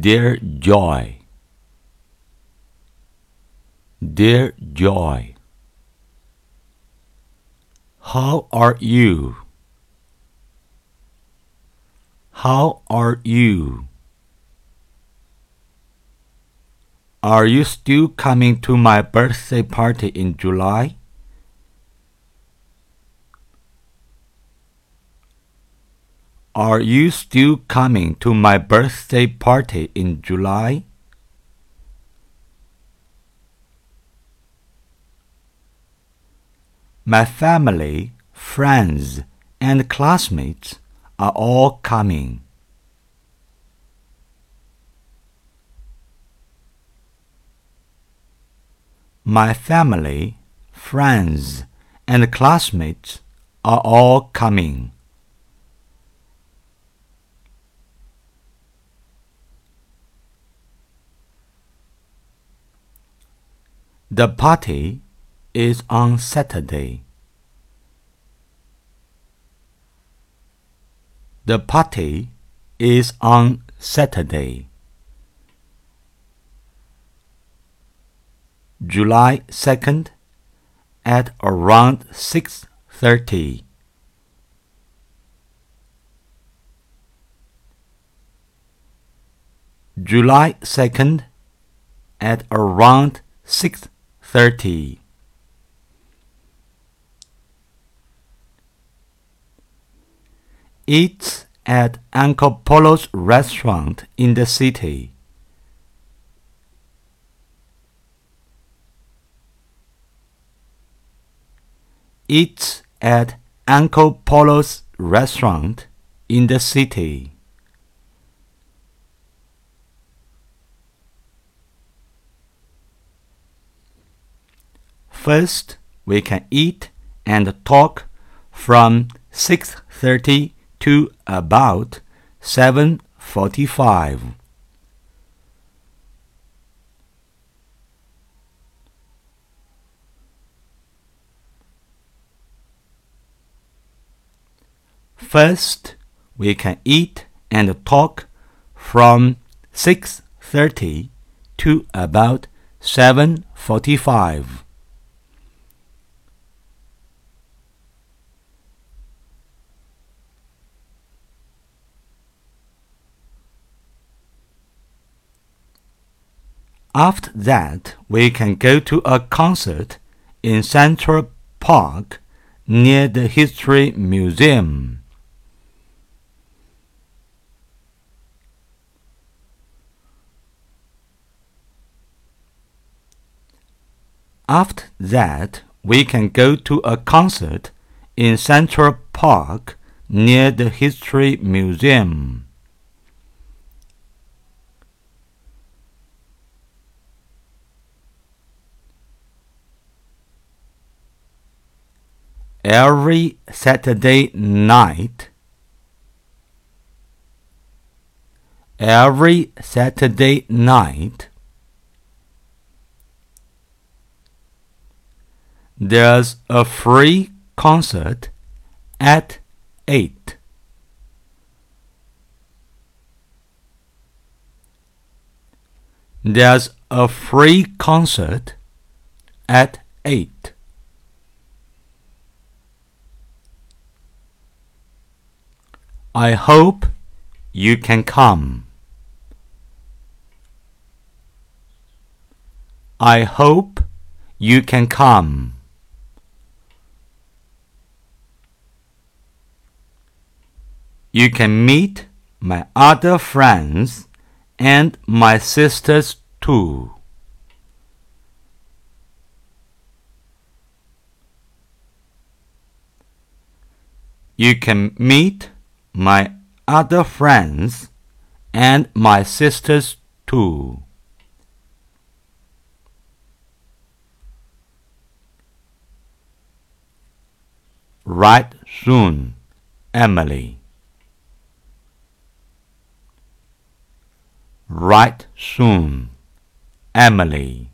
Dear Joy, Dear Joy, how are you? How are you? Are you still coming to my birthday party in July? Are you still coming to my birthday party in July? My family, friends, and classmates are all coming. My family, friends, and classmates are all coming. The party is on Saturday. The party is on Saturday. July 2nd at around 6:30. July 2nd at around 6:30. Eats at Uncle Polo's restaurant in the city. Eats at Uncle Polo's restaurant in the city. First, we can eat and talk from 6:30 to about 7:45. First, we can eat and talk from 6:30 to about 7:45. After that, we can go to a concert in Central Park near the History Museum. After that, we can go to a concert in Central Park near the History Museum. Every Saturday night, every Saturday night, there's a free concert at 8. There's a free concert at 8. I hope you can come. I hope you can come. You can meet my other friends and my sisters too. You can meet my other friends and my sisters too. Write soon, Emily. Write soon, Emily.